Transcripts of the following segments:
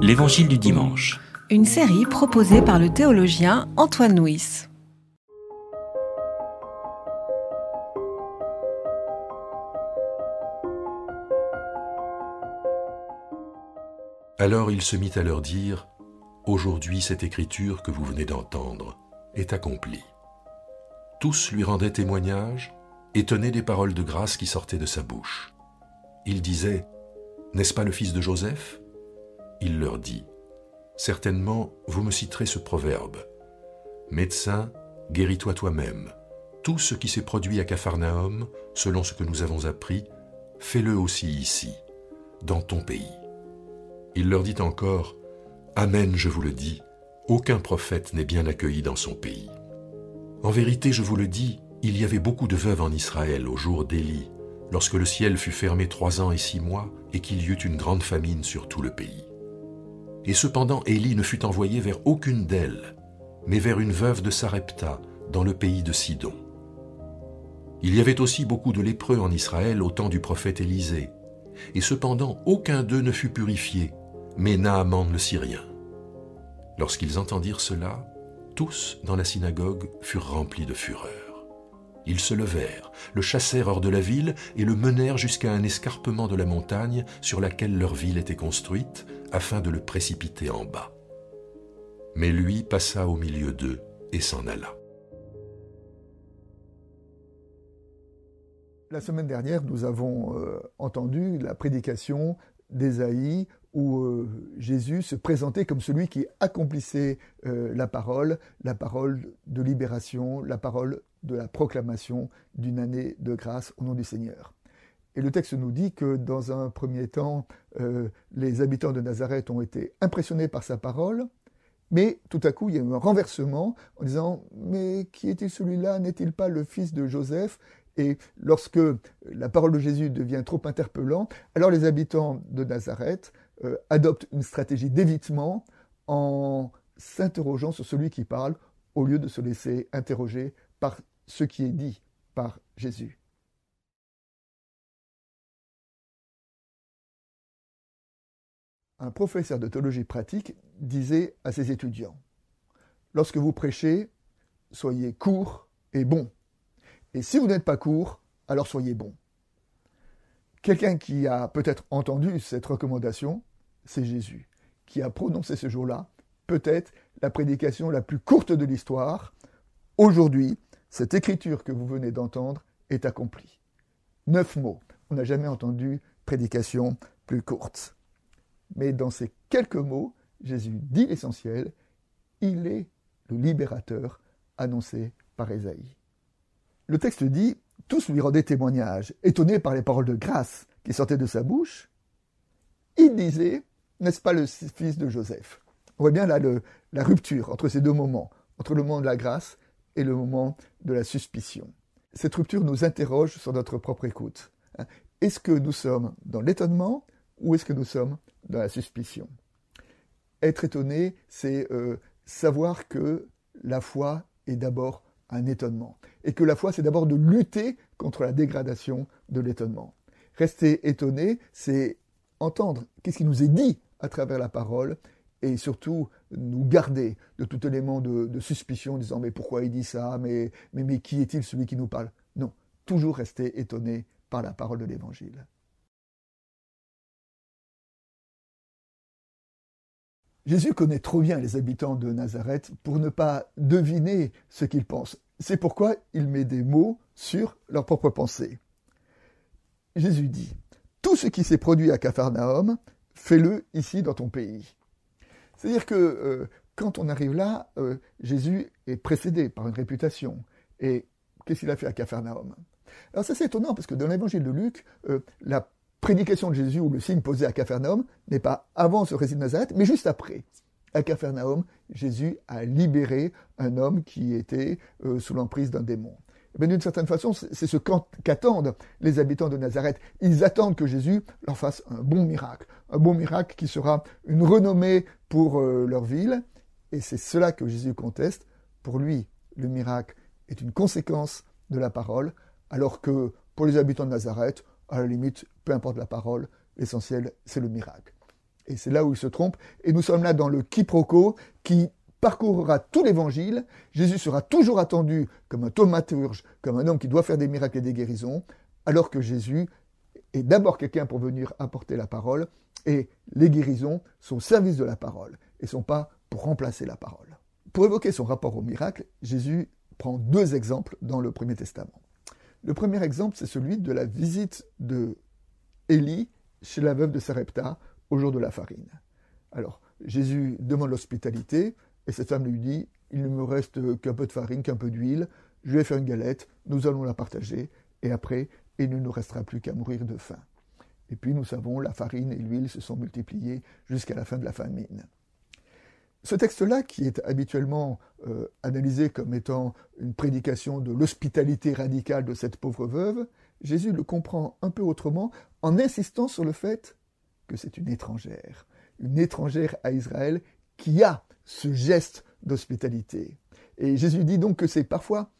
L'Évangile du dimanche. Une série proposée par le théologien Antoine Nuis. Alors il se mit à leur dire, Aujourd'hui cette écriture que vous venez d'entendre est accomplie. Tous lui rendaient témoignage, étonnés des paroles de grâce qui sortaient de sa bouche. Il disait, N'est-ce pas le fils de Joseph? Il leur dit, Certainement, vous me citerez ce proverbe. Médecin, guéris-toi toi-même. Tout ce qui s'est produit à Capharnaüm, selon ce que nous avons appris, fais-le aussi ici, dans ton pays. Il leur dit encore, Amen, je vous le dis, aucun prophète n'est bien accueilli dans son pays. En vérité, je vous le dis, il y avait beaucoup de veuves en Israël au jour d'Élie, lorsque le ciel fut fermé trois ans et six mois, et qu'il y eut une grande famine sur tout le pays. Et cependant Élie ne fut envoyé vers aucune d'elles, mais vers une veuve de Sarepta, dans le pays de Sidon. Il y avait aussi beaucoup de lépreux en Israël au temps du prophète Élisée, et cependant aucun d'eux ne fut purifié, mais Naaman le Syrien. Lorsqu'ils entendirent cela, tous dans la synagogue furent remplis de fureur. Ils se levèrent, le chassèrent hors de la ville et le menèrent jusqu'à un escarpement de la montagne sur laquelle leur ville était construite, afin de le précipiter en bas. Mais lui passa au milieu d'eux et s'en alla. La semaine dernière, nous avons euh, entendu la prédication d'Ésaïe où euh, Jésus se présentait comme celui qui accomplissait euh, la parole, la parole de libération, la parole de la proclamation d'une année de grâce au nom du Seigneur. Et le texte nous dit que dans un premier temps, les habitants de Nazareth ont été impressionnés par sa parole, mais tout à coup, il y a eu un renversement en disant Mais qui est-il celui-là? N'est-il pas le fils de Joseph? Et lorsque la parole de Jésus devient trop interpellante, alors les habitants de Nazareth euh, adoptent une stratégie d'évitement en s'interrogeant sur celui qui parle au lieu de se laisser interroger par ce qui est dit par Jésus. Un professeur de théologie pratique disait à ses étudiants, Lorsque vous prêchez, soyez court et bon et si vous n'êtes pas court, alors soyez bon. Quelqu'un qui a peut-être entendu cette recommandation, c'est Jésus, qui a prononcé ce jour-là peut-être la prédication la plus courte de l'histoire. Aujourd'hui, cette écriture que vous venez d'entendre est accomplie. Neuf mots. On n'a jamais entendu prédication plus courte. Mais dans ces quelques mots, Jésus dit l'essentiel. Il est le libérateur annoncé par Ésaïe. Le texte dit Tous lui rendaient témoignage, étonnés par les paroles de grâce qui sortaient de sa bouche. Il disait N'est-ce pas le fils de Joseph? On voit bien là la rupture entre ces deux moments, entre le moment de la grâce et le moment de la suspicion. Cette rupture nous interroge sur notre propre écoute. Hein. Est-ce que nous sommes dans l'étonnement ou est-ce que nous sommes dans la suspicion? Être étonné, c'est euh, savoir que la foi est d'abord un étonnement. Et que la foi, c'est d'abord de lutter contre la dégradation de l'étonnement. Rester étonné, c'est entendre qu'est-ce qui nous est dit à travers la parole et surtout nous garder de tout élément de, suspicion en disant mais pourquoi il dit ça mais, mais, qui est-il celui qui nous parle? Non, toujours rester étonné par la parole de l'Évangile. Jésus connaît trop bien les habitants de Nazareth pour ne pas deviner ce qu'ils pensent. C'est pourquoi il met des mots sur leurs propres pensées. Jésus dit Tout ce qui s'est produit à Capharnaüm, fais-le ici dans ton pays. C'est-à-dire que euh, quand on arrive là, euh, Jésus est précédé par une réputation. Et qu'est-ce qu'il a fait à Capharnaüm Alors ça c'est étonnant parce que dans l'évangile de Luc, euh, la prédication de Jésus ou le signe posé à Capharnaüm n'est pas avant ce récit de Nazareth, mais juste après. À Capharnaüm, Jésus a libéré un homme qui était sous l'emprise d'un démon. Eh d'une certaine façon, c'est ce qu'attendent les habitants de Nazareth. Ils attendent que Jésus leur fasse un bon miracle, un bon miracle qui sera une renommée pour euh, leur ville. Et c'est cela que Jésus conteste. Pour lui, le miracle est une conséquence de la parole, alors que pour les habitants de Nazareth, à la limite, peu importe la parole, l'essentiel, c'est le miracle. Et c'est là où il se trompe. Et nous sommes là dans le quiproquo qui parcourra tout l'évangile. Jésus sera toujours attendu comme un thaumaturge, comme un homme qui doit faire des miracles et des guérisons, alors que Jésus est d'abord quelqu'un pour venir apporter la parole, et les guérisons sont au service de la parole, et ne sont pas pour remplacer la parole. Pour évoquer son rapport au miracle, Jésus prend deux exemples dans le Premier Testament. Le premier exemple, c'est celui de la visite de Élie chez la veuve de Sarepta au jour de la farine. Alors, Jésus demande l'hospitalité, et cette femme lui dit, il ne me reste qu'un peu de farine, qu'un peu d'huile, je vais faire une galette, nous allons la partager, et après, il ne nous restera plus qu'à mourir de faim. Et puis, nous savons, la farine et l'huile se sont multipliées jusqu'à la fin de la famine. Ce texte-là, qui est habituellement euh, analysé comme étant une prédication de l'hospitalité radicale de cette pauvre veuve, Jésus le comprend un peu autrement en insistant sur le fait que c'est une étrangère, une étrangère à Israël qui a ce geste d'hospitalité. Et Jésus dit donc que c'est parfois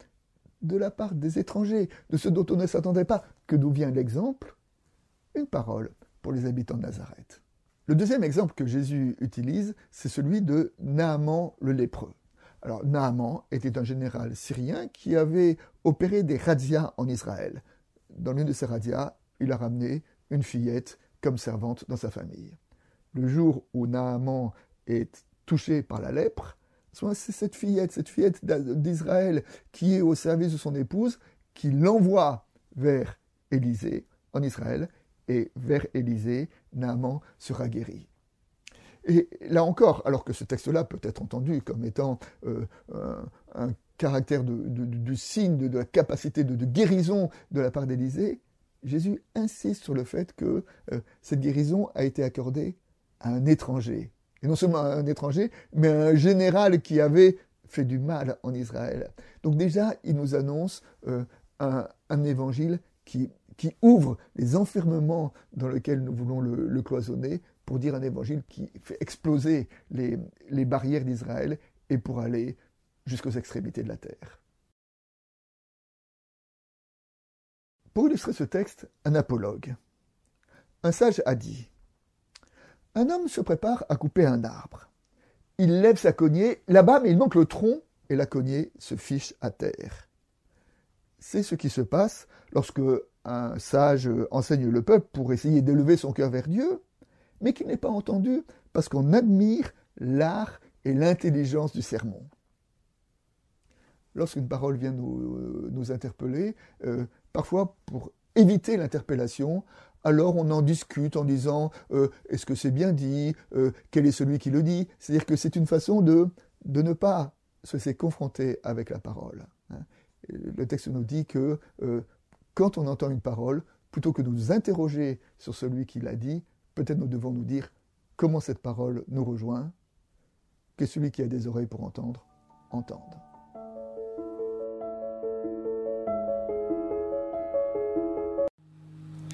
de la part des étrangers, de ceux dont on ne s'attendait pas, que d'où vient l'exemple, une parole pour les habitants de Nazareth. Le deuxième exemple que Jésus utilise, c'est celui de Naaman le lépreux. Alors Naaman était un général syrien qui avait opéré des razzias en Israël. Dans l'une de ces razzias, il a ramené une fillette comme servante dans sa famille. Le jour où Naaman est touché par la lèpre, c'est cette fillette, cette fillette d'Israël qui est au service de son épouse, qui l'envoie vers Élisée en Israël, et vers Élisée, Naaman sera guéri. Et là encore, alors que ce texte-là peut être entendu comme étant euh, un, caractère de, signe de, la capacité de, guérison de la part d'Élisée, Jésus insiste sur le fait que euh, cette guérison a été accordée à un étranger. Et non seulement un étranger, mais un général qui avait fait du mal en Israël. Donc déjà, il nous annonce euh, un évangile qui ouvre les enfermements dans lesquels nous voulons le, cloisonner pour dire un évangile qui fait exploser les barrières d'Israël et pour aller jusqu'aux extrémités de la terre. Pour illustrer ce texte, un apologue. Un sage a dit Un homme se prépare à couper un arbre. Il lève sa cognée, là-bas, mais il manque le tronc, et la cognée se fiche à terre. C'est ce qui se passe lorsque un sage enseigne le peuple pour essayer d'élever son cœur vers Dieu, mais qui n'est pas entendu parce qu'on admire l'art et l'intelligence du sermon. Lorsqu'une parole vient nous, nous interpeller, euh, parfois pour éviter l'interpellation, alors on en discute en disant euh, est-ce que c'est bien dit euh, Quel est celui qui le dit? C'est-à-dire que c'est une façon de, de ne pas se laisser confronter avec la parole. Hein. Le texte nous dit que quand on entend une parole, plutôt que de nous interroger sur celui qui l'a dit, peut-être nous devons nous dire comment cette parole nous rejoint, que celui qui a des oreilles pour entendre, entende.